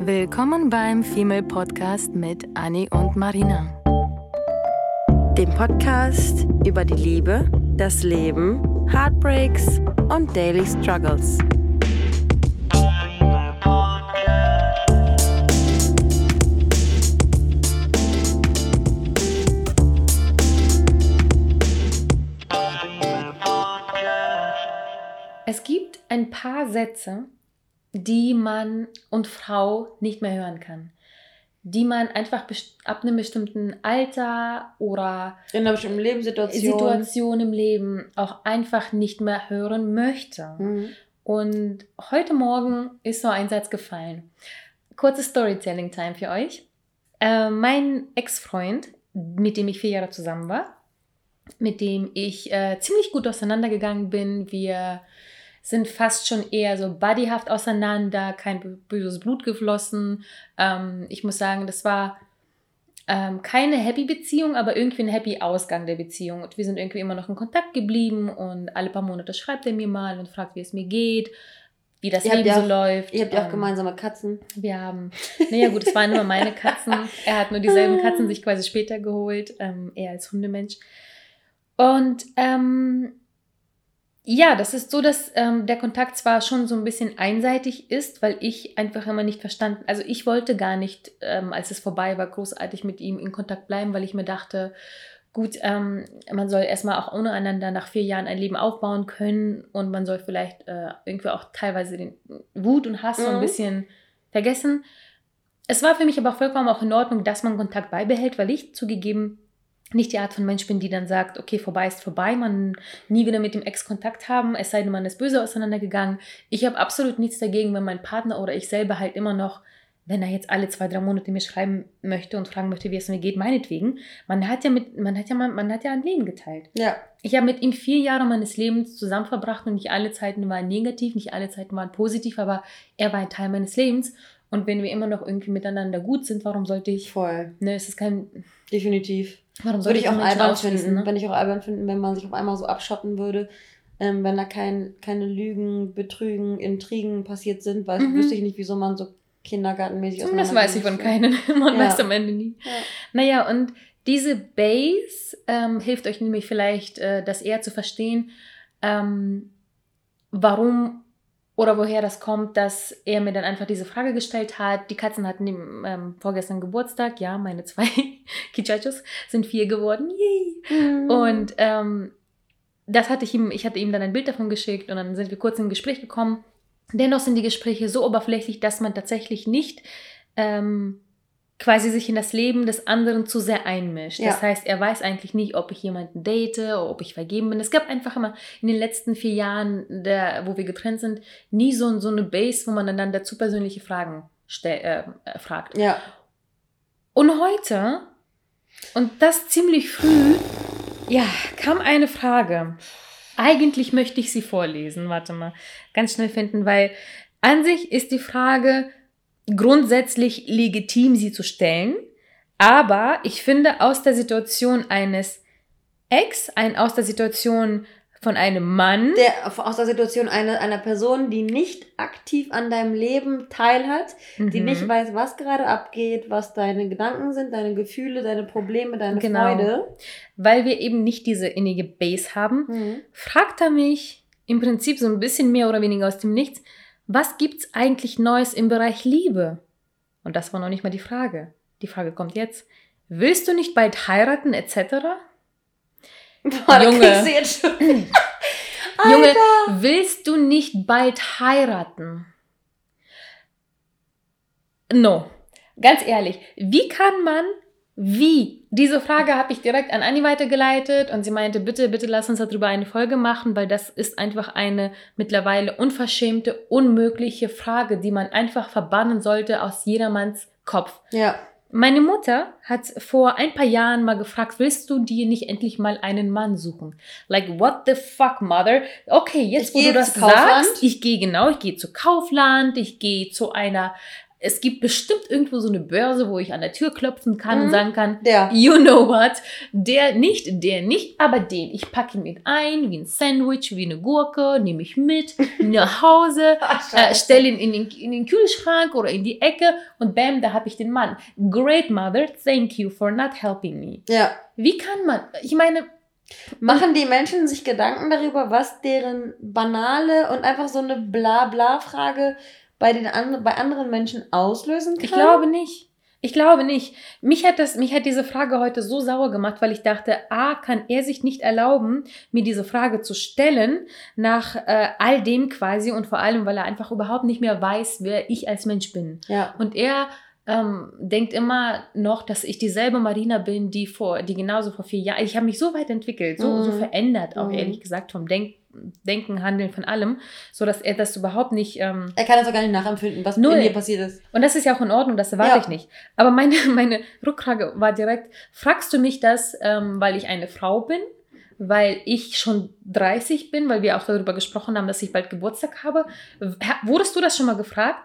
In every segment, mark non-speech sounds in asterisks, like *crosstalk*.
Willkommen beim Female Podcast mit Annie und Marina. Dem Podcast über die Liebe, das Leben, Heartbreaks und Daily Struggles. Es gibt ein paar Sätze, die man und Frau nicht mehr hören kann. Die man einfach ab einem bestimmten Alter oder in einer bestimmten Lebenssituation Situation im Leben auch einfach nicht mehr hören möchte. Mhm. Und heute Morgen ist so ein Satz gefallen. Kurze Storytelling-Time für euch. Äh, mein Ex-Freund, mit dem ich vier Jahre zusammen war, mit dem ich äh, ziemlich gut auseinandergegangen bin. Wir sind fast schon eher so buddyhaft auseinander, kein böses Blut geflossen. Ähm, ich muss sagen, das war ähm, keine happy Beziehung, aber irgendwie ein happy Ausgang der Beziehung. Und wir sind irgendwie immer noch in Kontakt geblieben und alle paar Monate schreibt er mir mal und fragt, wie es mir geht, wie das ihr Leben so auch, läuft. Ihr habt ja auch ähm, gemeinsame Katzen. Wir haben, naja gut, es waren immer meine Katzen. Er hat nur dieselben *laughs* Katzen sich quasi später geholt, ähm, er als Hundemensch. Und ähm, ja, das ist so, dass ähm, der Kontakt zwar schon so ein bisschen einseitig ist, weil ich einfach immer nicht verstanden, also ich wollte gar nicht, ähm, als es vorbei war, großartig mit ihm in Kontakt bleiben, weil ich mir dachte, gut, ähm, man soll erstmal auch ohne einander nach vier Jahren ein Leben aufbauen können und man soll vielleicht äh, irgendwie auch teilweise den Wut und Hass mhm. so ein mhm. bisschen vergessen. Es war für mich aber vollkommen auch in Ordnung, dass man Kontakt beibehält, weil ich zugegeben nicht die Art von Mensch bin, die dann sagt, okay, vorbei ist vorbei, man nie wieder mit dem Ex Kontakt haben, es sei denn, man ist böse auseinandergegangen. Ich habe absolut nichts dagegen, wenn mein Partner oder ich selber halt immer noch, wenn er jetzt alle zwei, drei Monate mir schreiben möchte und fragen möchte, wie es mir geht, meinetwegen. Man hat ja mit, man hat ja, man, man hat ja ein Leben geteilt. Ja. Ich habe mit ihm vier Jahre meines Lebens zusammen verbracht und nicht alle Zeiten waren negativ, nicht alle Zeiten waren positiv, aber er war ein Teil meines Lebens. Und wenn wir immer noch irgendwie miteinander gut sind, warum sollte ich? Voll. Ne, es ist kein. Definitiv. Warum Würde ich auch albern finden, ne? wenn ich auch albern finden, wenn man sich auf einmal so abschotten würde, ähm, wenn da kein, keine Lügen, Betrügen, Intrigen passiert sind, weil mhm. wüsste ich nicht, wieso man so kindergartenmäßig Das weiß ich von keinen. *laughs* man ja. weiß am Ende nie. Ja. Naja, und diese Base ähm, hilft euch nämlich vielleicht, äh, das eher zu verstehen, ähm, warum oder woher das kommt, dass er mir dann einfach diese Frage gestellt hat. Die Katzen hatten ähm, vorgestern Geburtstag. Ja, meine zwei *laughs* Kichachos sind vier geworden. Yay! Mhm. Und ähm, das hatte ich ihm, ich hatte ihm dann ein Bild davon geschickt und dann sind wir kurz in Gespräch gekommen. Dennoch sind die Gespräche so oberflächlich, dass man tatsächlich nicht ähm, quasi sich in das Leben des anderen zu sehr einmischt. Ja. Das heißt, er weiß eigentlich nicht, ob ich jemanden date oder ob ich vergeben bin. Es gab einfach immer in den letzten vier Jahren, der, wo wir getrennt sind, nie so, so eine Base, wo man dann dazu persönliche Fragen äh, äh, fragt. Ja. Und heute, und das ziemlich früh, ja, kam eine Frage. Eigentlich möchte ich sie vorlesen. Warte mal, ganz schnell finden, weil an sich ist die Frage, grundsätzlich legitim, sie zu stellen. Aber ich finde, aus der Situation eines Ex, ein, aus der Situation von einem Mann. Der, aus der Situation einer, einer Person, die nicht aktiv an deinem Leben teilhat, mhm. die nicht weiß, was gerade abgeht, was deine Gedanken sind, deine Gefühle, deine Probleme, deine genau. Freude. Weil wir eben nicht diese innige Base haben, mhm. fragt er mich im Prinzip so ein bisschen mehr oder weniger aus dem Nichts, was gibt's eigentlich Neues im Bereich Liebe? Und das war noch nicht mal die Frage. Die Frage kommt jetzt. Willst du nicht bald heiraten etc.? *laughs* Boah, Junge, *clears throat* Junge, willst du nicht bald heiraten? No. Ganz ehrlich, wie kann man wie? Diese Frage habe ich direkt an Anni weitergeleitet und sie meinte, bitte, bitte lass uns darüber eine Folge machen, weil das ist einfach eine mittlerweile unverschämte, unmögliche Frage, die man einfach verbannen sollte aus jedermanns Kopf. Ja. Meine Mutter hat vor ein paar Jahren mal gefragt, willst du dir nicht endlich mal einen Mann suchen? Like, what the fuck, mother? Okay, jetzt, ich wo du das sagst, ich gehe genau, ich gehe zu Kaufland, ich gehe zu einer es gibt bestimmt irgendwo so eine Börse, wo ich an der Tür klopfen kann mhm. und sagen kann, der. you know what, der nicht, der nicht, aber den. Ich packe ihn mit ein, wie ein Sandwich, wie eine Gurke, nehme ich mit *laughs* nach Hause, äh, stelle ihn in den, in den Kühlschrank oder in die Ecke und bam, da habe ich den Mann. Great mother, thank you for not helping me. Ja. Wie kann man, ich meine, Machen die Menschen sich Gedanken darüber, was deren banale und einfach so eine Bla-Bla-Frage bei, den an, bei anderen Menschen auslösen kann? Ich glaube nicht. Ich glaube nicht. Mich hat, das, mich hat diese Frage heute so sauer gemacht, weil ich dachte, A, kann er sich nicht erlauben, mir diese Frage zu stellen, nach äh, all dem quasi und vor allem, weil er einfach überhaupt nicht mehr weiß, wer ich als Mensch bin. Ja. Und er ähm, denkt immer noch, dass ich dieselbe Marina bin, die vor, die genauso vor vier Jahren. Ich habe mich so weit entwickelt, so, mhm. so verändert, auch mhm. ehrlich gesagt, vom Denk Denken, Handeln, von allem, so dass er das überhaupt nicht. Ähm, er kann das auch gar nicht nachempfinden, was null. in dir passiert ist. Und das ist ja auch in Ordnung, das erwarte ja. ich nicht. Aber meine, *laughs* meine Rückfrage war direkt: Fragst du mich das, ähm, weil ich eine Frau bin? weil ich schon 30 bin, weil wir auch darüber gesprochen haben, dass ich bald Geburtstag habe. Wurdest du das schon mal gefragt?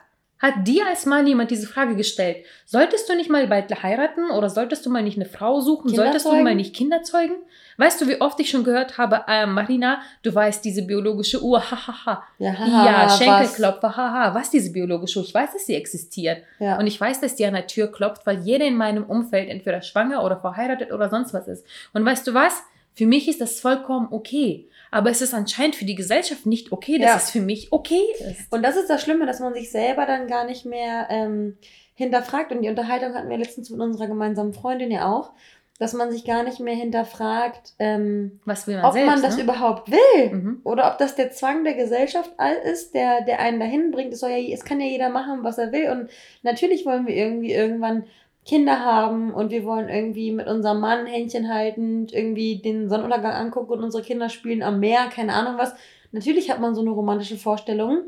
Hat dir als Mann jemand diese Frage gestellt? Solltest du nicht mal bald heiraten oder solltest du mal nicht eine Frau suchen? Solltest du mal nicht Kinder zeugen? Weißt du, wie oft ich schon gehört habe, äh, Marina, du weißt diese biologische Uhr, *laughs* hahaha. Ha, ha. Ja, ha, ja Schenkelklopfer, haha. Was diese biologische Uhr? Ich weiß, dass sie existiert. Ja. Und ich weiß, dass die an der Tür klopft, weil jeder in meinem Umfeld entweder schwanger oder verheiratet oder sonst was ist. Und weißt du was? Für mich ist das vollkommen okay. Aber es ist anscheinend für die Gesellschaft nicht okay, dass ja. es für mich okay ist. Und das ist das Schlimme, dass man sich selber dann gar nicht mehr ähm, hinterfragt. Und die Unterhaltung hatten wir letztens mit unserer gemeinsamen Freundin ja auch, dass man sich gar nicht mehr hinterfragt, ähm, Was will man ob selbst, man das ne? überhaupt will. Mhm. Oder ob das der Zwang der Gesellschaft ist, der, der einen dahin bringt. Es, soll ja, es kann ja jeder machen, was er will. Und natürlich wollen wir irgendwie irgendwann Kinder haben und wir wollen irgendwie mit unserem Mann Händchen halten, irgendwie den Sonnenuntergang angucken und unsere Kinder spielen am Meer, keine Ahnung was. Natürlich hat man so eine romantische Vorstellung.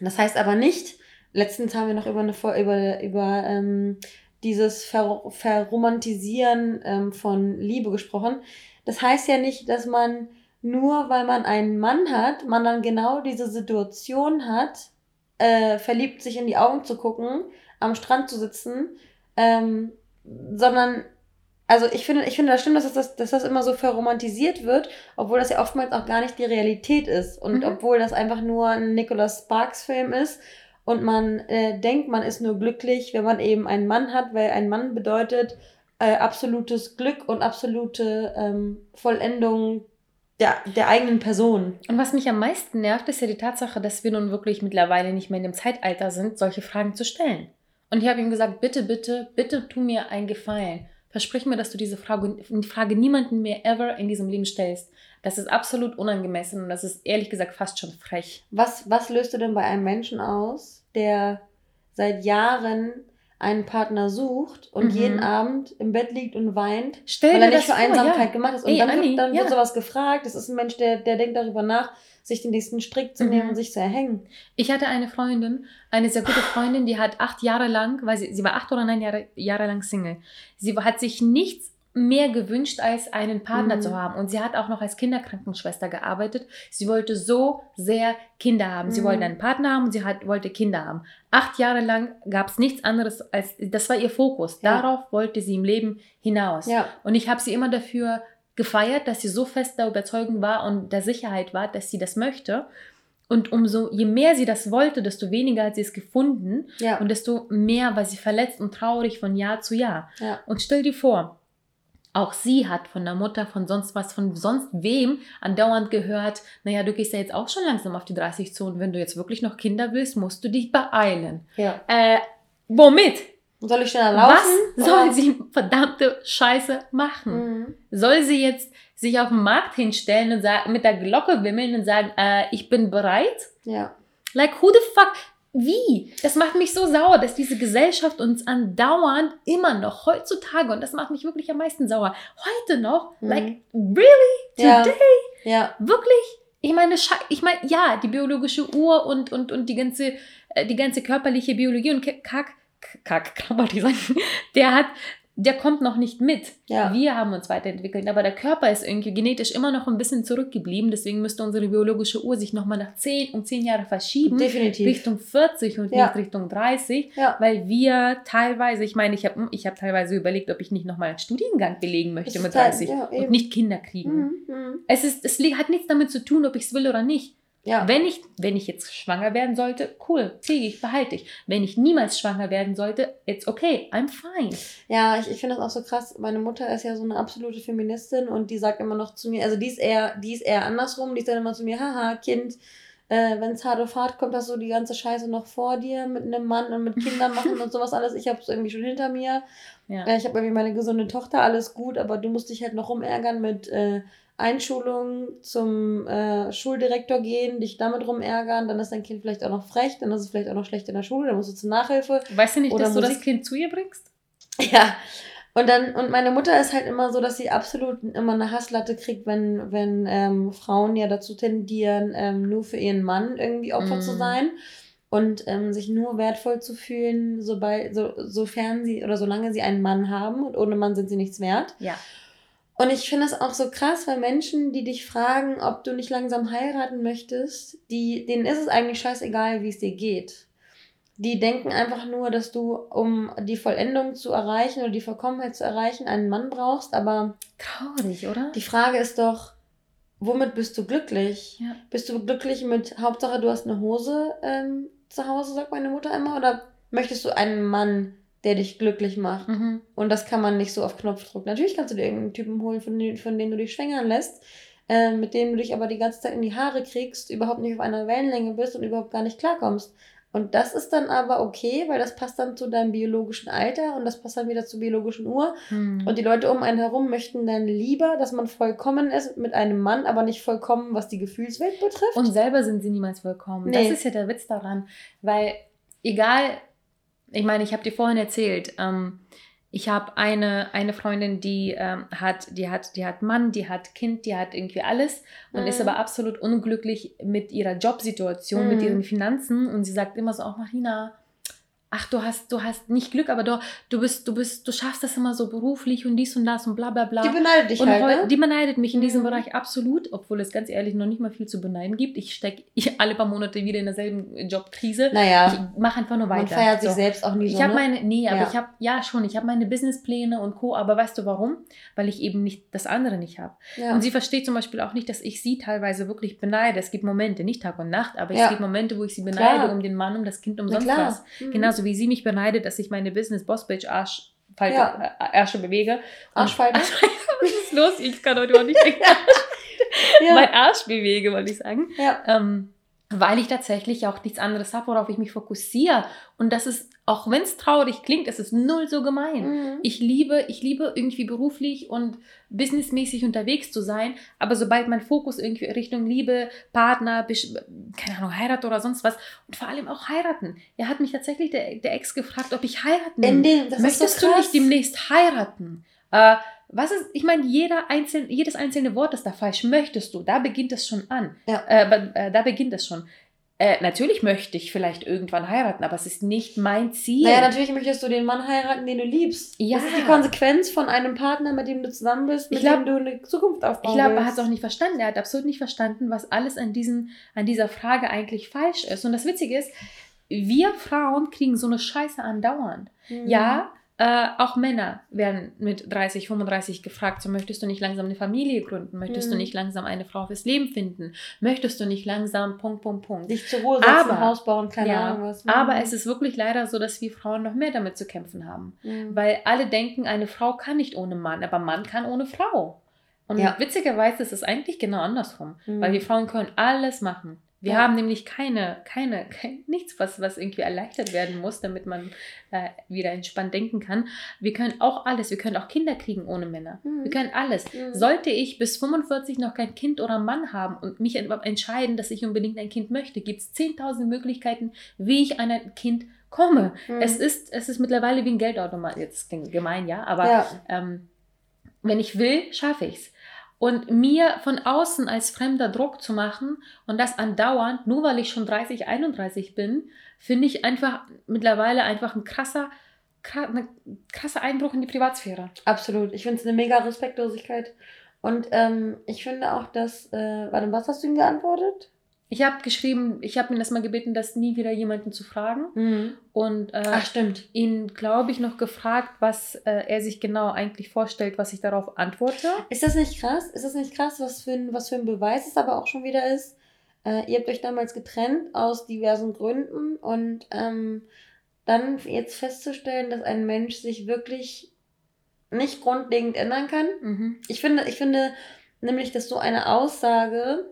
Das heißt aber nicht, letztens haben wir noch über eine über, über ähm, dieses Ver Verromantisieren ähm, von Liebe gesprochen. Das heißt ja nicht, dass man nur weil man einen Mann hat, man dann genau diese Situation hat, äh, verliebt sich in die Augen zu gucken, am Strand zu sitzen ähm, sondern, also ich finde, ich finde das stimmt, dass das, dass das immer so verromantisiert wird, obwohl das ja oftmals auch gar nicht die Realität ist. Und mhm. obwohl das einfach nur ein Nicholas Sparks-Film ist und man äh, denkt, man ist nur glücklich, wenn man eben einen Mann hat, weil ein Mann bedeutet äh, absolutes Glück und absolute ähm, Vollendung der, der eigenen Person. Und was mich am meisten nervt, ist ja die Tatsache, dass wir nun wirklich mittlerweile nicht mehr in dem Zeitalter sind, solche Fragen zu stellen. Und ich habe ihm gesagt, bitte, bitte, bitte tu mir einen Gefallen. Versprich mir, dass du diese Frage, Frage niemanden mehr ever in diesem Leben stellst. Das ist absolut unangemessen und das ist ehrlich gesagt fast schon frech. Was, was löst du denn bei einem Menschen aus, der seit Jahren einen Partner sucht und mhm. jeden Abend im Bett liegt und weint, Stell weil er nicht für Einsamkeit ja. gemacht ist. Und Ey, dann, Anni, wird, dann ja. wird sowas gefragt. Das ist ein Mensch, der, der denkt darüber nach, sich den nächsten Strick zu nehmen mhm. und sich zu erhängen. Ich hatte eine Freundin, eine sehr gute Freundin, die hat acht Jahre lang, weil sie, sie war acht oder neun Jahre, Jahre lang Single. Sie hat sich nichts mehr gewünscht, als einen Partner mhm. zu haben. Und sie hat auch noch als Kinderkrankenschwester gearbeitet. Sie wollte so sehr Kinder haben. Sie mhm. wollte einen Partner haben und sie hat, wollte Kinder haben. Acht Jahre lang gab es nichts anderes als, das war ihr Fokus. Ja. Darauf wollte sie im Leben hinaus. Ja. Und ich habe sie immer dafür gefeiert, dass sie so fest der Überzeugung war und der Sicherheit war, dass sie das möchte. Und umso, je mehr sie das wollte, desto weniger hat sie es gefunden. Ja. Und desto mehr war sie verletzt und traurig von Jahr zu Jahr. Ja. Und stell dir vor, auch sie hat von der Mutter, von sonst was, von sonst wem andauernd gehört, naja, du gehst ja jetzt auch schon langsam auf die 30 zu und wenn du jetzt wirklich noch Kinder willst, musst du dich beeilen. Ja. Äh, womit? Soll ich schneller laufen? Was soll oder? sie verdammte Scheiße machen? Mhm. Soll sie jetzt sich auf den Markt hinstellen und sagen, mit der Glocke wimmeln und sagen, äh, ich bin bereit? Ja. Like, who the fuck? Wie? Das macht mich so sauer, dass diese Gesellschaft uns andauernd immer noch heutzutage, und das macht mich wirklich am meisten sauer, heute noch, mhm. like, really? Today? Ja. ja. Wirklich? Ich meine, ich meine, ja, die biologische Uhr und, und, und die ganze, äh, die ganze körperliche Biologie und Kack, Kack, sagen, *laughs* der hat, der kommt noch nicht mit. Ja. Wir haben uns weiterentwickelt, aber der Körper ist irgendwie genetisch immer noch ein bisschen zurückgeblieben. Deswegen müsste unsere biologische Uhr sich nochmal nach 10 um 10 Jahre verschieben. Definitiv. Richtung 40 und ja. nicht Richtung 30. Ja. Weil wir teilweise, ich meine, ich habe ich hab teilweise überlegt, ob ich nicht nochmal einen Studiengang belegen möchte mit 30 halt, und nicht Kinder kriegen. Mhm. Mhm. Es, ist, es hat nichts damit zu tun, ob ich es will oder nicht. Ja. Wenn, ich, wenn ich jetzt schwanger werden sollte, cool, kriege ich, behalte ich. Wenn ich niemals schwanger werden sollte, it's okay, I'm fine. Ja, ich, ich finde das auch so krass. Meine Mutter ist ja so eine absolute Feministin und die sagt immer noch zu mir, also die ist eher, die ist eher andersrum, die sagt immer zu mir, haha, Kind, äh, wenn es hart auf hart kommt, hast du die ganze Scheiße noch vor dir mit einem Mann und mit Kindern *laughs* machen und sowas alles. Ich habe es irgendwie schon hinter mir. Ja. Äh, ich habe irgendwie meine gesunde Tochter, alles gut, aber du musst dich halt noch rumärgern mit äh, Einschulung zum äh, Schuldirektor gehen, dich damit rumärgern, dann ist dein Kind vielleicht auch noch frech, dann ist es vielleicht auch noch schlecht in der Schule, dann musst du zur Nachhilfe. Weißt du nicht, dass Musik. du das Kind zu ihr bringst? *laughs* Ja. Und dann, und meine Mutter ist halt immer so, dass sie absolut immer eine Hasslatte kriegt, wenn, wenn ähm, Frauen ja dazu tendieren, ähm, nur für ihren Mann irgendwie Opfer mm. zu sein und ähm, sich nur wertvoll zu fühlen, sobald, so, sofern sie oder solange sie einen Mann haben und ohne Mann sind sie nichts wert. Ja. Und ich finde das auch so krass, weil Menschen, die dich fragen, ob du nicht langsam heiraten möchtest, die, denen ist es eigentlich scheißegal, wie es dir geht. Die denken einfach nur, dass du, um die Vollendung zu erreichen oder die Vollkommenheit zu erreichen, einen Mann brauchst, aber. Traurig, oder? Die Frage ist doch, womit bist du glücklich? Ja. Bist du glücklich mit Hauptsache, du hast eine Hose ähm, zu Hause, sagt meine Mutter immer, oder möchtest du einen Mann, der dich glücklich macht. Mhm. Und das kann man nicht so auf Knopfdruck. Natürlich kannst du dir irgendeinen Typen holen, von, dem, von dem du dich schwängern lässt, äh, mit dem du dich aber die ganze Zeit in die Haare kriegst, überhaupt nicht auf einer Wellenlänge bist und überhaupt gar nicht klarkommst. Und das ist dann aber okay, weil das passt dann zu deinem biologischen Alter und das passt dann wieder zur biologischen Uhr. Mhm. Und die Leute um einen herum möchten dann lieber, dass man vollkommen ist mit einem Mann, aber nicht vollkommen, was die Gefühlswelt betrifft. Und selber sind sie niemals vollkommen. Nee. Das ist ja der Witz daran. Weil egal, ich meine, ich habe dir vorhin erzählt, ähm, ich habe eine, eine Freundin, die ähm, hat, die hat, die hat Mann, die hat Kind, die hat irgendwie alles und mhm. ist aber absolut unglücklich mit ihrer Jobsituation, mhm. mit ihren Finanzen. Und sie sagt immer so, auch Marina, ach, du hast, du hast nicht Glück, aber du, du bist, du bist, du schaffst das immer so beruflich und dies und das und bla bla bla. Die beneidet dich und halt, ne? Die beneidet mich in diesem mhm. Bereich absolut, obwohl es ganz ehrlich noch nicht mal viel zu beneiden gibt. Ich stecke *laughs* alle paar Monate wieder in derselben Jobkrise. Naja. Ich mache einfach nur weiter. Man feiert so. sich selbst auch nie so, Ich habe ne? meine, nee, aber ja. ich habe, ja schon, ich habe meine Businesspläne und Co., aber weißt du warum? Weil ich eben nicht das andere nicht habe. Ja. Und sie versteht zum Beispiel auch nicht, dass ich sie teilweise wirklich beneide. Es gibt Momente, nicht Tag und Nacht, aber ja. es gibt Momente, wo ich sie beneide Klar. um den Mann, um das Kind, um sonst was. Mhm. Genauso wie sie mich beneidet, dass ich meine Business Boss Bitch Arsch Falte, ja. äh, Ärsche bewege. Arschfalte? *laughs* Was ist los? Ich kann heute auch nicht *laughs* denken. ja. Mein Arsch bewege, wollte ich sagen. Ja. Ähm, weil ich tatsächlich auch nichts anderes habe, worauf ich mich fokussiere. Und das ist, auch wenn es traurig klingt, es ist null so gemein. Mhm. Ich liebe, ich liebe irgendwie beruflich und businessmäßig unterwegs zu sein, aber sobald mein Fokus irgendwie Richtung Liebe, Partner, keine Ahnung, Heirat oder sonst was und vor allem auch heiraten. Er hat mich tatsächlich der, der Ex gefragt, ob ich heiraten will. Möchtest so du nicht demnächst heiraten? Äh, was ist, ich meine, jeder einzelne, jedes einzelne Wort ist da falsch. Möchtest du? Da beginnt es schon an. Ja. Äh, äh, da beginnt es schon. Äh, natürlich möchte ich vielleicht irgendwann heiraten, aber es ist nicht mein Ziel. Naja, natürlich möchtest du den Mann heiraten, den du liebst. Ja. Das ist die Konsequenz von einem Partner, mit dem du zusammen bist, mit glaub, dem du eine Zukunft aufbauen Ich glaube, er hat es auch nicht verstanden. Er hat absolut nicht verstanden, was alles an, diesen, an dieser Frage eigentlich falsch ist. Und das Witzige ist, wir Frauen kriegen so eine Scheiße andauernd. Mhm. Ja, äh, auch Männer werden mit 30, 35 gefragt, so möchtest du nicht langsam eine Familie gründen? Möchtest mhm. du nicht langsam eine Frau fürs Leben finden? Möchtest du nicht langsam Punkt, Punkt, Punkt? Dich zur Ruhe setzen, aber, Haus bauen, keine ja, Ahnung was. Mhm. Aber es ist wirklich leider so, dass wir Frauen noch mehr damit zu kämpfen haben. Mhm. Weil alle denken, eine Frau kann nicht ohne Mann, aber Mann kann ohne Frau. Und ja. witzigerweise ist es eigentlich genau andersrum. Weil mhm. wir Frauen können alles machen. Wir ja. haben nämlich keine, keine, *laughs* kein, nichts, was, was irgendwie erleichtert werden muss, damit man äh, wieder entspannt denken kann. Wir können auch alles. Wir können auch Kinder kriegen ohne Männer. Mhm. Wir können alles. Mhm. Sollte ich bis 45 noch kein Kind oder Mann haben und mich entscheiden, dass ich unbedingt ein Kind möchte, gibt es 10.000 Möglichkeiten, wie ich an ein Kind komme. Mhm. Es, ist, es ist mittlerweile wie ein Geldautomat. Jetzt klingt gemein, ja, aber ja. Ähm, wenn ich will, schaffe ich es. Und mir von außen als Fremder Druck zu machen und das andauernd, nur weil ich schon 30, 31 bin, finde ich einfach mittlerweile einfach ein krasser, ein krasser Einbruch in die Privatsphäre. Absolut. Ich finde es eine mega Respektlosigkeit. Und ähm, ich finde auch, dass, äh, warte, was hast du ihm geantwortet? Ich habe geschrieben, ich habe ihn erstmal gebeten, das nie wieder jemanden zu fragen. Mhm. Und äh, Ach, stimmt. ihn, glaube ich, noch gefragt, was äh, er sich genau eigentlich vorstellt, was ich darauf antworte. Ist das nicht krass? Ist das nicht krass, was für ein, was für ein Beweis es aber auch schon wieder ist? Äh, ihr habt euch damals getrennt aus diversen Gründen und ähm, dann jetzt festzustellen, dass ein Mensch sich wirklich nicht grundlegend ändern kann. Mhm. Ich finde, ich finde nämlich, dass so eine Aussage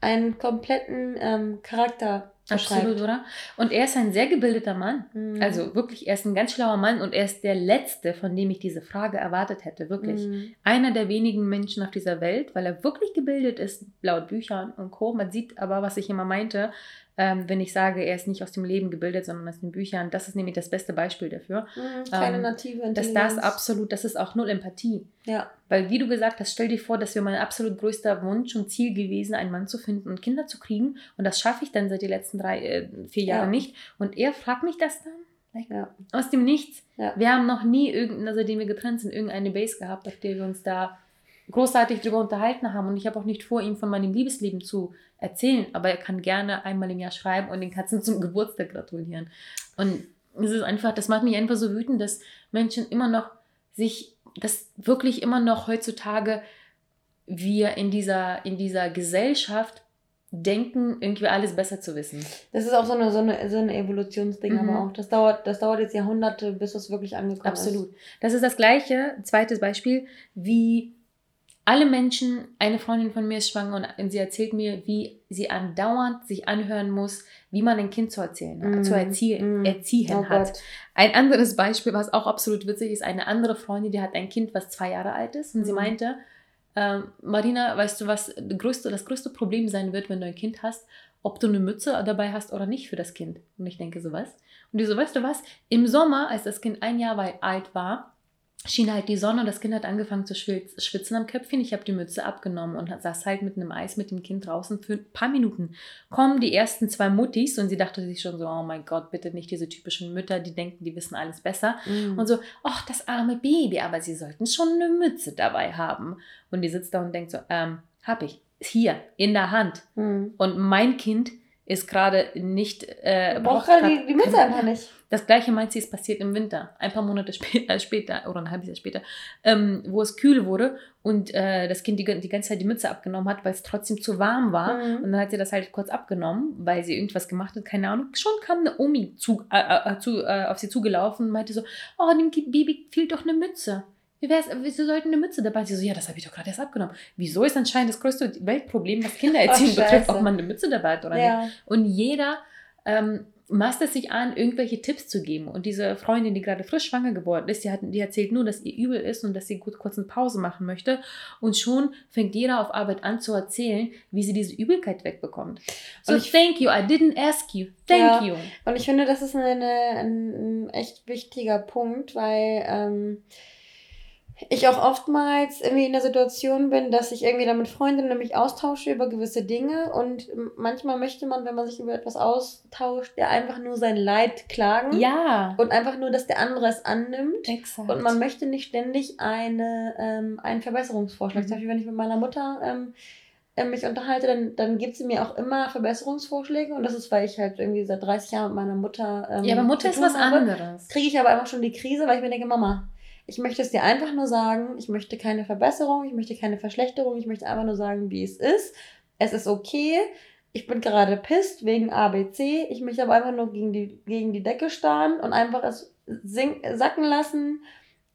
einen kompletten ähm, Charakter. Absolut, oder? Und er ist ein sehr gebildeter Mann. Mhm. Also wirklich, er ist ein ganz schlauer Mann und er ist der Letzte, von dem ich diese Frage erwartet hätte. Wirklich. Mhm. Einer der wenigen Menschen auf dieser Welt, weil er wirklich gebildet ist, laut Büchern und Co. Man sieht aber, was ich immer meinte, ähm, wenn ich sage, er ist nicht aus dem Leben gebildet, sondern aus den Büchern. Das ist nämlich das beste Beispiel dafür. Mhm, keine ähm, native Intelligenz. Dass das absolut, das ist auch null Empathie. Ja. Weil, wie du gesagt hast, stell dir vor, das wäre mein absolut größter Wunsch und Ziel gewesen, einen Mann zu finden und Kinder zu kriegen. Und das schaffe ich dann seit den letzten drei, äh, vier Jahren ja. nicht. Und er fragt mich das dann. Ja. Aus dem Nichts. Ja. Wir haben noch nie, irgendeine, seitdem wir getrennt sind, irgendeine Base gehabt, auf der wir uns da großartig darüber unterhalten haben. Und ich habe auch nicht vor, ihm von meinem Liebesleben zu erzählen, aber er kann gerne einmal im Jahr schreiben und den Katzen zum Geburtstag gratulieren. Und es ist einfach, das macht mich einfach so wütend, dass Menschen immer noch sich, dass wirklich immer noch heutzutage wir in dieser, in dieser Gesellschaft denken, irgendwie alles besser zu wissen. Das ist auch so eine, so eine, so eine Evolutionsding, mhm. aber auch. Das dauert, das dauert jetzt Jahrhunderte, bis das wirklich angekommen Absolut. ist. Absolut. Das ist das gleiche, zweites Beispiel, wie alle Menschen, eine Freundin von mir ist schwanger und sie erzählt mir, wie sie andauernd sich anhören muss, wie man ein Kind zu erzählen, mm. zu erziehen, mm. erziehen oh hat. Gott. Ein anderes Beispiel, was auch absolut witzig ist, eine andere Freundin, die hat ein Kind, was zwei Jahre alt ist und mm. sie meinte, äh, Marina, weißt du, was das größte, das größte Problem sein wird, wenn du ein Kind hast, ob du eine Mütze dabei hast oder nicht für das Kind. Und ich denke so, was? Und die so, weißt du was? Im Sommer, als das Kind ein Jahr alt war, schien halt die Sonne und das Kind hat angefangen zu schwitzen am Köpfchen. Ich habe die Mütze abgenommen und saß halt mit einem Eis mit dem Kind draußen für ein paar Minuten. Kommen die ersten zwei Muttis und sie dachte sich schon so, oh mein Gott, bitte nicht diese typischen Mütter, die denken, die wissen alles besser. Mhm. Und so, ach, das arme Baby, aber sie sollten schon eine Mütze dabei haben. Und die sitzt da und denkt so, ähm, hab ich. Hier, in der Hand. Mhm. Und mein Kind ist gerade nicht. Äh, braucht gerade die, die Mütze einfach nicht. Das gleiche meint sie, ist passiert im Winter, ein paar Monate später, äh, später oder ein halbes Jahr später, ähm, wo es kühl wurde und äh, das Kind die, die ganze Zeit die Mütze abgenommen hat, weil es trotzdem zu warm war. Mhm. Und dann hat sie das halt kurz abgenommen, weil sie irgendwas gemacht hat, keine Ahnung. Schon kam eine Omi zu, äh, äh, zu, äh, auf sie zugelaufen und meinte so, oh, dem Baby fehlt doch eine Mütze. Wie wär's, wir sollten eine Mütze dabei. Sie so, ja, das habe ich doch gerade erst abgenommen. Wieso ist anscheinend das größte Weltproblem, was Kindererziehung *laughs* betrifft, ob man eine Mütze dabei hat oder ja. nicht? Und jeder ähm, maßt es sich an, irgendwelche Tipps zu geben. Und diese Freundin, die gerade frisch schwanger geworden ist, die, hat, die erzählt nur, dass ihr übel ist und dass sie gut, kurz eine Pause machen möchte. Und schon fängt jeder auf Arbeit an zu erzählen, wie sie diese Übelkeit wegbekommt. So, ich, thank you, I didn't ask you. Thank ja, you. Und ich finde, das ist eine, ein, ein echt wichtiger Punkt, weil ähm, ich auch oftmals irgendwie in der Situation bin, dass ich irgendwie dann mit Freundinnen mich austausche über gewisse Dinge und manchmal möchte man, wenn man sich über etwas austauscht, ja einfach nur sein Leid klagen. Ja. Und einfach nur, dass der andere es annimmt. Exakt. Und man möchte nicht ständig eine, ähm, einen Verbesserungsvorschlag. Mhm. Zum Beispiel, wenn ich mit meiner Mutter ähm, äh, mich unterhalte, dann, dann gibt sie mir auch immer Verbesserungsvorschläge und das ist, weil ich halt irgendwie seit 30 Jahren mit meiner Mutter. Ähm, ja, aber Mutter ist was habe. anderes. Kriege ich aber einfach schon die Krise, weil ich mir denke, Mama, ich möchte es dir einfach nur sagen, ich möchte keine Verbesserung, ich möchte keine Verschlechterung, ich möchte einfach nur sagen, wie es ist. Es ist okay. Ich bin gerade pisst wegen ABC. Ich möchte aber einfach nur gegen die, gegen die Decke starren und einfach es sacken lassen.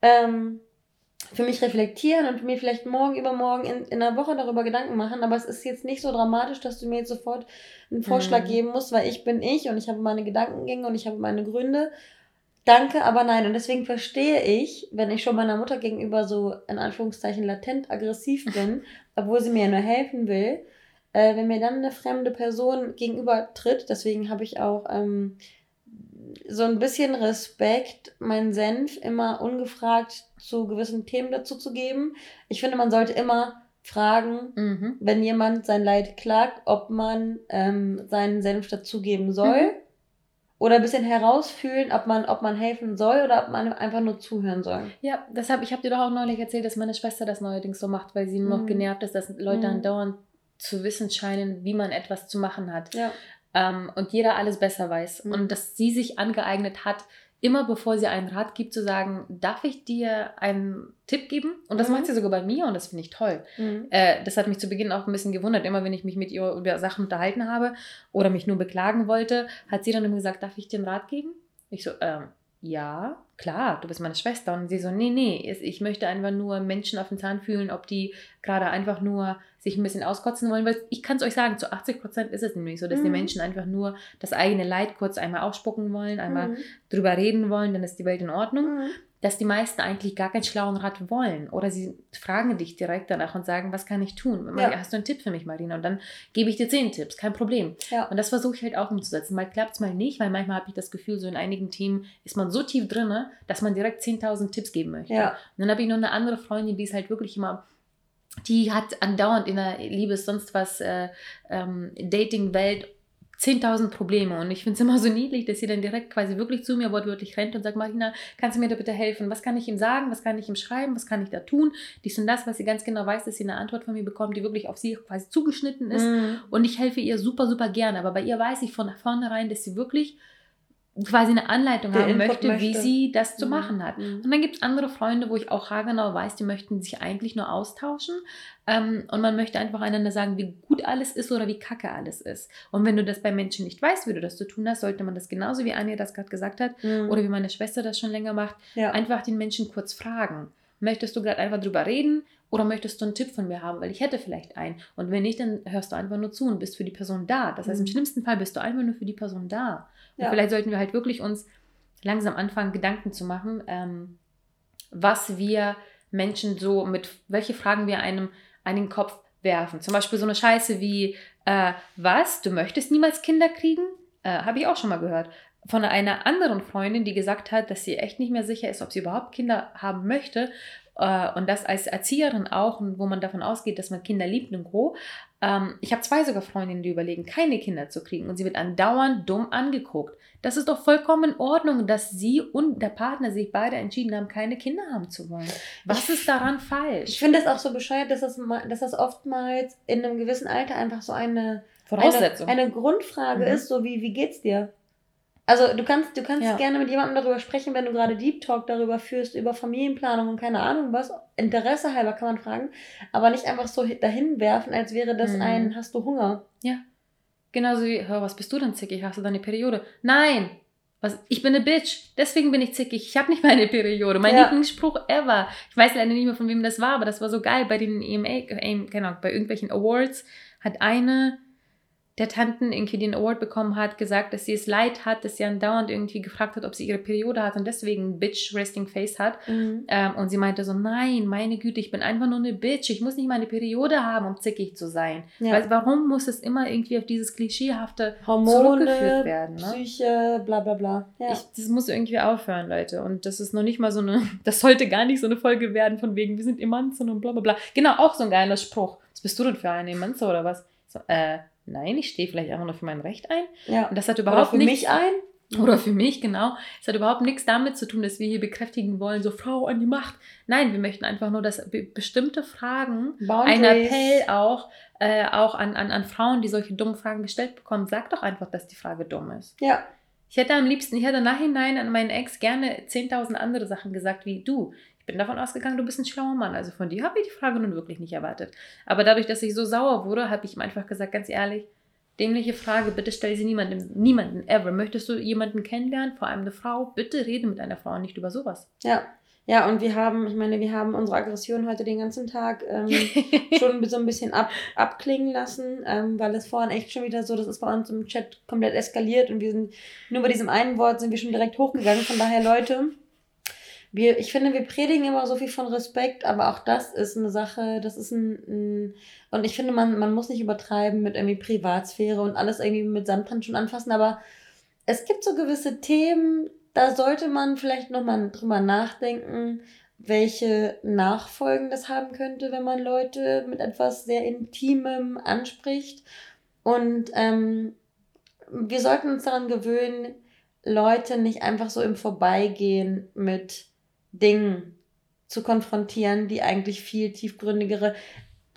Ähm, für mich reflektieren und mir vielleicht morgen, übermorgen in, in einer Woche darüber Gedanken machen. Aber es ist jetzt nicht so dramatisch, dass du mir jetzt sofort einen Vorschlag mhm. geben musst, weil ich bin ich und ich habe meine Gedankengänge und ich habe meine Gründe. Danke, aber nein. Und deswegen verstehe ich, wenn ich schon meiner Mutter gegenüber so in Anführungszeichen latent aggressiv bin, *laughs* obwohl sie mir nur helfen will, äh, wenn mir dann eine fremde Person gegenüber tritt, deswegen habe ich auch ähm, so ein bisschen Respekt, meinen Senf immer ungefragt zu gewissen Themen dazu zu geben. Ich finde, man sollte immer fragen, mhm. wenn jemand sein Leid klagt, ob man ähm, seinen Senf dazugeben soll. Mhm oder ein bisschen herausfühlen, ob man, ob man helfen soll oder ob man einfach nur zuhören soll. Ja, deshalb, ich habe dir doch auch neulich erzählt, dass meine Schwester das neuerdings so macht, weil sie nur noch mhm. genervt ist, dass Leute mhm. andauernd zu wissen scheinen, wie man etwas zu machen hat. Ja. Ähm, und jeder alles besser weiß. Mhm. Und dass sie sich angeeignet hat, immer bevor sie einen Rat gibt, zu sagen, darf ich dir einen Tipp geben? Und das mhm. macht sie sogar bei mir und das finde ich toll. Mhm. Äh, das hat mich zu Beginn auch ein bisschen gewundert. Immer wenn ich mich mit ihr über Sachen unterhalten habe oder mich nur beklagen wollte, hat sie dann immer gesagt, darf ich dir einen Rat geben? Ich so, ähm, ja, klar, du bist meine Schwester. Und sie so, nee, nee, ich möchte einfach nur Menschen auf den Zahn fühlen, ob die gerade einfach nur sich ein bisschen auskotzen wollen. Weil ich kann es euch sagen, zu 80 Prozent ist es nämlich so, dass mhm. die Menschen einfach nur das eigene Leid kurz einmal ausspucken wollen, einmal mhm. drüber reden wollen, dann ist die Welt in Ordnung. Mhm dass die meisten eigentlich gar keinen schlauen Rat wollen. Oder sie fragen dich direkt danach und sagen, was kann ich tun? Ja. Hast du einen Tipp für mich, Marina? Und dann gebe ich dir zehn Tipps, kein Problem. Ja. Und das versuche ich halt auch umzusetzen. Mal klappt es mal nicht, weil manchmal habe ich das Gefühl, so in einigen Themen ist man so tief drin, dass man direkt 10.000 Tipps geben möchte. Ja. Und dann habe ich noch eine andere Freundin, die ist halt wirklich immer die hat andauernd in der Liebes sonst was äh, ähm, Dating-Welt 10.000 Probleme und ich finde es immer so niedlich, dass sie dann direkt quasi wirklich zu mir wortwörtlich rennt und sagt, Marina, kannst du mir da bitte helfen? Was kann ich ihm sagen? Was kann ich ihm schreiben? Was kann ich da tun? Dies und das, was sie ganz genau weiß, dass sie eine Antwort von mir bekommt, die wirklich auf sie quasi zugeschnitten ist mhm. und ich helfe ihr super, super gerne, aber bei ihr weiß ich von vornherein, dass sie wirklich quasi eine Anleitung Der haben möchte, möchte, wie sie das zu mhm. machen hat. Mhm. Und dann gibt es andere Freunde, wo ich auch haargenau weiß, die möchten sich eigentlich nur austauschen. Ähm, und man möchte einfach einander sagen, wie gut alles ist oder wie kacke alles ist. Und wenn du das bei Menschen nicht weißt, wie du das zu tun hast, sollte man das genauso wie Anja das gerade gesagt hat mhm. oder wie meine Schwester das schon länger macht, ja. einfach den Menschen kurz fragen. Möchtest du gerade einfach drüber reden? Oder möchtest du einen Tipp von mir haben, weil ich hätte vielleicht einen. Und wenn nicht, dann hörst du einfach nur zu und bist für die Person da. Das heißt, im mhm. schlimmsten Fall bist du einfach nur für die Person da. Ja. vielleicht sollten wir halt wirklich uns langsam anfangen, Gedanken zu machen, ähm, was wir Menschen so mit, welche Fragen wir einem an den Kopf werfen. Zum Beispiel so eine Scheiße wie, äh, was, du möchtest niemals Kinder kriegen? Äh, Habe ich auch schon mal gehört. Von einer anderen Freundin, die gesagt hat, dass sie echt nicht mehr sicher ist, ob sie überhaupt Kinder haben möchte, und das als Erzieherin auch, wo man davon ausgeht, dass man Kinder liebt und co. Ähm, ich habe zwei sogar Freundinnen, die überlegen, keine Kinder zu kriegen und sie wird andauernd dumm angeguckt. Das ist doch vollkommen in Ordnung, dass sie und der Partner sich beide entschieden haben, keine Kinder haben zu wollen. Was ist daran falsch? Ich finde es auch so bescheuert, dass das, dass das oftmals in einem gewissen Alter einfach so eine Voraussetzung. Eine, eine Grundfrage mhm. ist, so wie, wie geht's dir? Also du kannst, du kannst ja. gerne mit jemandem darüber sprechen, wenn du gerade Deep Talk darüber führst, über Familienplanung und keine Ahnung was. Interesse halber kann man fragen, aber nicht einfach so dahin werfen, als wäre das mhm. ein, hast du Hunger? Ja. Genauso wie, hör, was bist du denn zickig? Hast du deine Periode? Nein! Was, ich bin eine Bitch, deswegen bin ich zickig. Ich habe nicht meine Periode. Mein ja. Lieblingsspruch ever. Ich weiß leider nicht mehr, von wem das war, aber das war so geil bei den EMA, genau, bei irgendwelchen Awards hat eine der Tanten irgendwie den Award bekommen hat, gesagt, dass sie es leid hat, dass sie andauernd irgendwie gefragt hat, ob sie ihre Periode hat und deswegen Bitch Resting Face hat. Mhm. Ähm, und sie meinte so, nein, meine Güte, ich bin einfach nur eine Bitch. Ich muss nicht meine Periode haben, um zickig zu sein. Ja. Weil, warum muss es immer irgendwie auf dieses klischeehafte Hormone, zurückgeführt werden? Ne? Psyche, bla bla bla. Ja. Ich, das muss irgendwie aufhören, Leute. Und das ist noch nicht mal so eine, *laughs* das sollte gar nicht so eine Folge werden von wegen, wir sind Emanzen und bla bla bla. Genau, auch so ein geiler Spruch. Was bist du denn für eine Emanze oder was? So, äh, nein, ich stehe vielleicht einfach nur für mein Recht ein. Ja. Und das hat überhaupt Oder für nichts, mich ein. *laughs* Oder für mich, genau. Es hat überhaupt nichts damit zu tun, dass wir hier bekräftigen wollen, so Frau an die Macht. Nein, wir möchten einfach nur, dass be bestimmte Fragen, Boundaries. ein Appell auch, äh, auch an, an, an Frauen, die solche dummen Fragen gestellt bekommen, sag doch einfach, dass die Frage dumm ist. Ja. Ich hätte am liebsten, ich hätte nachhinein an meinen Ex gerne 10.000 andere Sachen gesagt, wie du. Ich bin davon ausgegangen, du bist ein schlauer Mann. Also von dir habe ich die Frage nun wirklich nicht erwartet. Aber dadurch, dass ich so sauer wurde, habe ich ihm einfach gesagt, ganz ehrlich, dämliche Frage, bitte stell sie niemandem, niemanden ever. Möchtest du jemanden kennenlernen, vor allem eine Frau? Bitte rede mit einer Frau, nicht über sowas. Ja. Ja, und wir haben, ich meine, wir haben unsere Aggression heute den ganzen Tag ähm, *laughs* schon so ein bisschen ab, abklingen lassen, ähm, weil es vorhin echt schon wieder so, das ist bei uns im Chat komplett eskaliert und wir sind nur bei diesem einen Wort sind wir schon direkt hochgegangen. Von daher, Leute, wir, ich finde, wir predigen immer so viel von Respekt, aber auch das ist eine Sache, das ist ein, ein und ich finde, man, man muss nicht übertreiben mit irgendwie Privatsphäre und alles irgendwie mit Sandhandschuhen anfassen, aber es gibt so gewisse Themen, da sollte man vielleicht nochmal drüber nachdenken, welche Nachfolgen das haben könnte, wenn man Leute mit etwas sehr Intimem anspricht. Und ähm, wir sollten uns daran gewöhnen, Leute nicht einfach so im Vorbeigehen mit Dingen zu konfrontieren, die eigentlich viel tiefgründigere.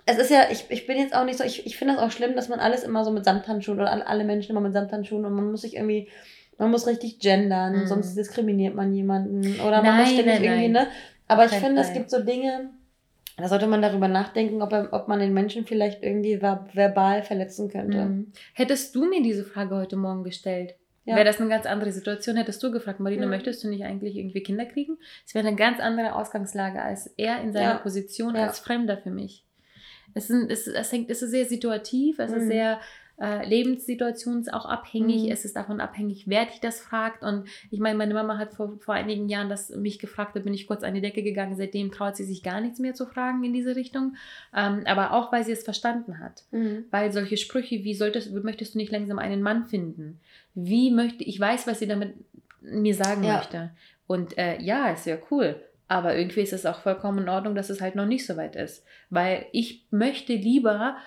Es ist ja, ich, ich bin jetzt auch nicht so, ich, ich finde das auch schlimm, dass man alles immer so mit Samthandschuhen oder alle Menschen immer mit Samthandschuhen und man muss sich irgendwie, man muss richtig gendern, mhm. sonst diskriminiert man jemanden oder man muss ständig irgendwie, ne? Aber ich finde, es gibt so Dinge, da sollte man darüber nachdenken, ob, ob man den Menschen vielleicht irgendwie verbal verletzen könnte. Mhm. Hättest du mir diese Frage heute Morgen gestellt, ja. wäre das eine ganz andere Situation. Hättest du gefragt, Marina, mhm. möchtest du nicht eigentlich irgendwie Kinder kriegen? Es wäre eine ganz andere Ausgangslage als er in seiner ja. Position ja. als Fremder für mich. Es, sind, es, es, hängt, es ist sehr situativ, es mhm. ist sehr äh, Lebenssituation auch abhängig. Mhm. Es ist davon abhängig, wer dich das fragt. Und ich meine, meine Mama hat vor, vor einigen Jahren das mich gefragt, da bin ich kurz an die Decke gegangen. Seitdem traut sie sich gar nichts mehr zu fragen in diese Richtung. Ähm, aber auch, weil sie es verstanden hat. Mhm. Weil solche Sprüche wie, solltest, möchtest du nicht langsam einen Mann finden? Wie möchte, ich weiß, was sie damit mir sagen ja. möchte. Und äh, ja, ist ja cool. Aber irgendwie ist es auch vollkommen in Ordnung, dass es halt noch nicht so weit ist. Weil ich möchte lieber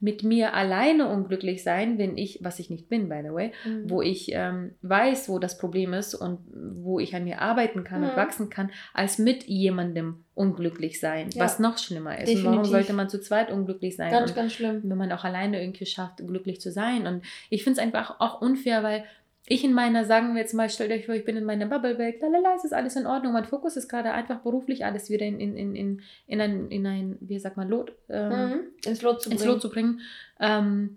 mit mir alleine unglücklich sein, wenn ich, was ich nicht bin, by the way, mhm. wo ich ähm, weiß, wo das Problem ist und wo ich an mir arbeiten kann mhm. und wachsen kann, als mit jemandem unglücklich sein, ja. was noch schlimmer ist. Definitiv. Und warum sollte man zu zweit unglücklich sein? Ganz, und ganz schlimm. Wenn man auch alleine irgendwie schafft, glücklich zu sein. Und ich finde es einfach auch unfair, weil ich in meiner, sagen wir jetzt mal, stellt euch vor, ich bin in meiner Bubble-Welt, lalala, es ist alles in Ordnung. Mein Fokus ist gerade einfach beruflich alles wieder in, in, in, in, in, ein, in ein, wie sagt man, Lot, ähm, mhm. ins Lot zu ins bringen. Lot zu bringen. Ähm,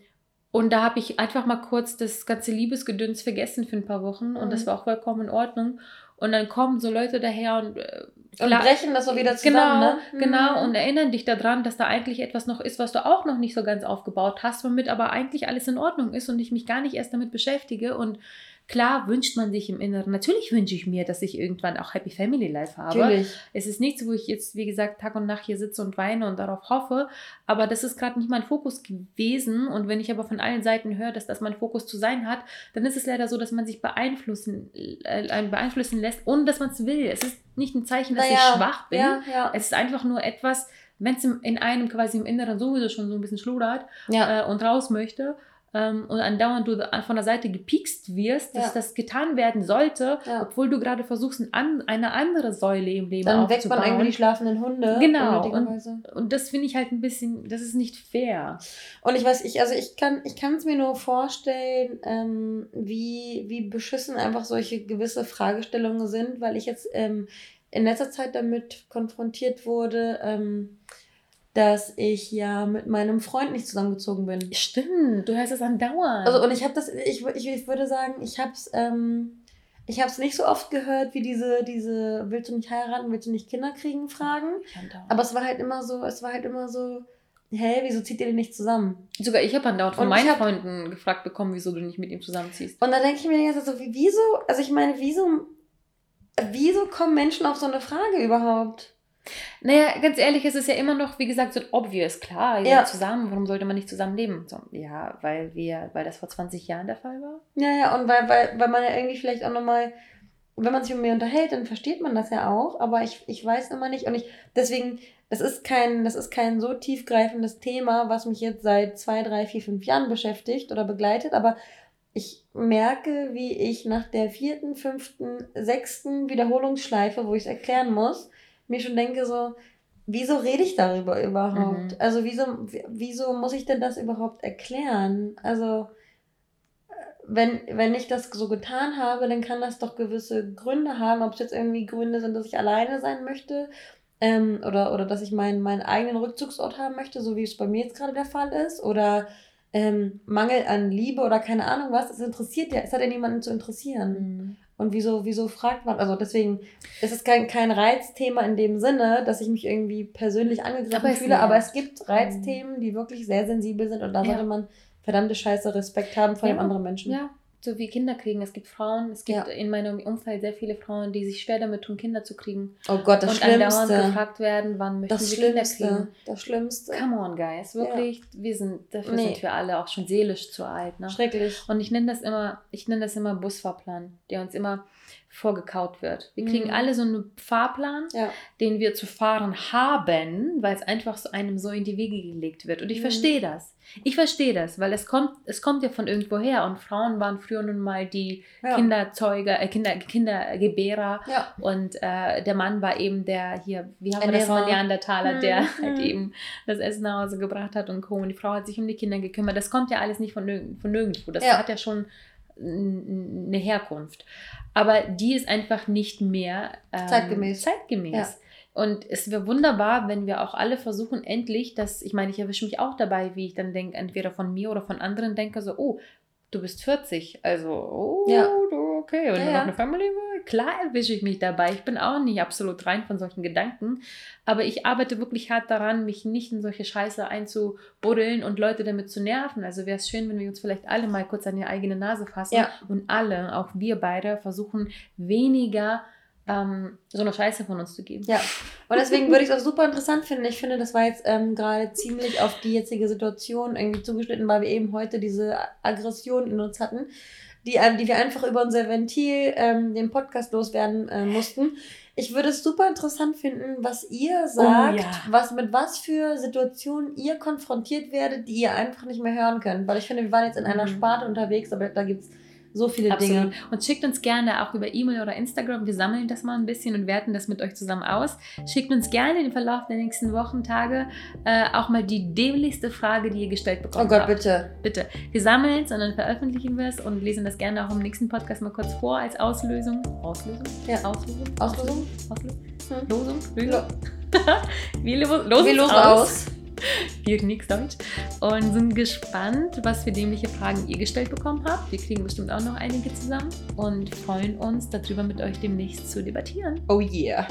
und da habe ich einfach mal kurz das ganze Liebesgedöns vergessen für ein paar Wochen und das mhm. war auch vollkommen in Ordnung. Und dann kommen so Leute daher und, äh, und brechen das so wieder zusammen. Genau, ne? genau. Mhm. Und erinnern dich daran, dass da eigentlich etwas noch ist, was du auch noch nicht so ganz aufgebaut hast, womit aber eigentlich alles in Ordnung ist und ich mich gar nicht erst damit beschäftige. Und Klar wünscht man sich im Inneren, natürlich wünsche ich mir, dass ich irgendwann auch Happy Family Life habe. Natürlich. Es ist nichts, wo ich jetzt, wie gesagt, Tag und Nacht hier sitze und weine und darauf hoffe, aber das ist gerade nicht mein Fokus gewesen. Und wenn ich aber von allen Seiten höre, dass das mein Fokus zu sein hat, dann ist es leider so, dass man sich beeinflussen, äh, beeinflussen lässt, ohne dass man es will. Es ist nicht ein Zeichen, dass naja, ich schwach bin. Ja, ja. Es ist einfach nur etwas, wenn es in einem quasi im Inneren sowieso schon so ein bisschen schludert ja. äh, und raus möchte ähm, und andauernd du von der Seite gepiekst wirst, dass ja. das getan werden sollte, ja. obwohl du gerade versuchst, an, eine andere Säule im Leben Dann aufzubauen. Dann weckt man irgendwie die schlafenden Hunde. Genau. Und, und, das finde ich halt ein bisschen, das ist nicht fair. Und ich weiß, ich, also ich kann ich es mir nur vorstellen, ähm, wie, wie beschissen einfach solche gewisse Fragestellungen sind, weil ich jetzt ähm, in letzter Zeit damit konfrontiert wurde, ähm, dass ich ja mit meinem Freund nicht zusammengezogen bin. Stimmt, du hörst es andauernd. Also und ich habe das, ich, ich, ich würde sagen, ich habe es, ähm, ich habe es nicht so oft gehört wie diese, diese willst du nicht heiraten, willst du nicht Kinder kriegen Fragen. Aber es war halt immer so, es war halt immer so, hä, wieso zieht ihr denn nicht zusammen? Sogar ich habe andauernd von meinen hab, Freunden gefragt bekommen, wieso du nicht mit ihm zusammenziehst. Und da denke ich mir die ganze Zeit so, wieso, also ich meine, wieso, wieso kommen Menschen auf so eine Frage überhaupt? Naja, ganz ehrlich, es ist ja immer noch, wie gesagt, so obvious, klar, ihr ja. seid zusammen, warum sollte man nicht zusammenleben? So, ja, weil wir, weil das vor 20 Jahren der Fall war. Ja, ja, und weil, weil, weil man ja irgendwie vielleicht auch nochmal, wenn man sich mit mir unterhält, dann versteht man das ja auch, aber ich, ich weiß immer nicht und ich, deswegen, das ist kein, das ist kein so tiefgreifendes Thema, was mich jetzt seit zwei, drei, vier, fünf Jahren beschäftigt oder begleitet, aber ich merke, wie ich nach der vierten, fünften, sechsten Wiederholungsschleife, wo ich es erklären muss, mir schon denke, so, wieso rede ich darüber überhaupt? Mhm. Also wieso, wieso muss ich denn das überhaupt erklären? Also wenn, wenn ich das so getan habe, dann kann das doch gewisse Gründe haben, ob es jetzt irgendwie Gründe sind, dass ich alleine sein möchte ähm, oder, oder dass ich meinen, meinen eigenen Rückzugsort haben möchte, so wie es bei mir jetzt gerade der Fall ist, oder ähm, Mangel an Liebe oder keine Ahnung was. Es interessiert ja, es hat ja niemanden zu interessieren. Mhm. Und wieso, wieso fragt man, also deswegen ist es kein, kein Reizthema in dem Sinne, dass ich mich irgendwie persönlich angegriffen fühle, aber es gibt. Reizthemen, die wirklich sehr sensibel sind und da ja. sollte man verdammte Scheiße Respekt haben vor ja. dem anderen Menschen. Ja, so wie Kinder kriegen. Es gibt Frauen, es gibt ja. in meinem Umfeld sehr viele Frauen, die sich schwer damit tun, Kinder zu kriegen. Oh Gott, das und Schlimmste. Und gefragt werden, wann möchten das sie Schlimmste. Kinder kriegen. Das Schlimmste. Come on, guys. Wirklich, ja. wir sind, dafür nee. sind wir alle auch schon seelisch zu alt. Ne? Schrecklich. Und ich nenne das immer, ich nenne das immer Busfahrplan, der uns immer vorgekaut wird. Wir kriegen mhm. alle so einen Fahrplan, ja. den wir zu fahren haben, weil es einfach so einem so in die Wege gelegt wird. Und ich mhm. verstehe das. Ich verstehe das, weil es kommt, es kommt ja von irgendwo her und Frauen waren früher nun mal die ja. Kinderzeuger, äh, Kinder, Kindergebärer ja. und äh, der Mann war eben der hier, wie haben wir das mal Neandertaler, hm. der *laughs* halt eben das Essen nach Hause gebracht hat und Co. Und die Frau hat sich um die Kinder gekümmert. Das kommt ja alles nicht von, von nirgendwo. Das hat ja schon eine Herkunft. Aber die ist einfach nicht mehr ähm, zeitgemäß. zeitgemäß. Ja. Und es wäre wunderbar, wenn wir auch alle versuchen, endlich, dass, ich meine, ich erwische mich auch dabei, wie ich dann denke, entweder von mir oder von anderen denke, so, oh, du bist 40, also, oh, ja. Okay, wenn ja, du noch eine Family willst, klar erwische ich mich dabei. Ich bin auch nicht absolut rein von solchen Gedanken, aber ich arbeite wirklich hart daran, mich nicht in solche Scheiße einzubuddeln und Leute damit zu nerven. Also wäre es schön, wenn wir uns vielleicht alle mal kurz an die eigene Nase fassen ja. und alle, auch wir beide, versuchen, weniger ähm, so eine Scheiße von uns zu geben. Ja, und deswegen würde ich es auch super interessant finden. Ich finde, das war jetzt ähm, gerade ziemlich auf die jetzige Situation irgendwie zugeschnitten, weil wir eben heute diese Aggression in uns hatten, die, ähm, die wir einfach über unser Ventil ähm, den Podcast loswerden äh, mussten. Ich würde es super interessant finden, was ihr sagt, oh, ja. was mit was für Situationen ihr konfrontiert werdet, die ihr einfach nicht mehr hören könnt. Weil ich finde, wir waren jetzt in einer mhm. Sparte unterwegs, aber da gibt es so viele Absolut. Dinge. Und schickt uns gerne auch über E-Mail oder Instagram. Wir sammeln das mal ein bisschen und werten das mit euch zusammen aus. Schickt uns gerne im Verlauf der nächsten Wochen, Tage äh, auch mal die dämlichste Frage, die ihr gestellt bekommt. Oh Gott, habt. bitte. Bitte. Wir sammeln es und dann veröffentlichen wir es und lesen das gerne auch im nächsten Podcast mal kurz vor als Auslösung. Auslösung? Ja. Auslösung? Auslösung? Auslösung? Hm. Losung? Lösung? *laughs* wir losen, wir losen aus. aus. *laughs* Hier nichts Deutsch. Und sind gespannt, was für dämliche Fragen ihr gestellt bekommen habt. Wir kriegen bestimmt auch noch einige zusammen und freuen uns darüber, mit euch demnächst zu debattieren. Oh yeah.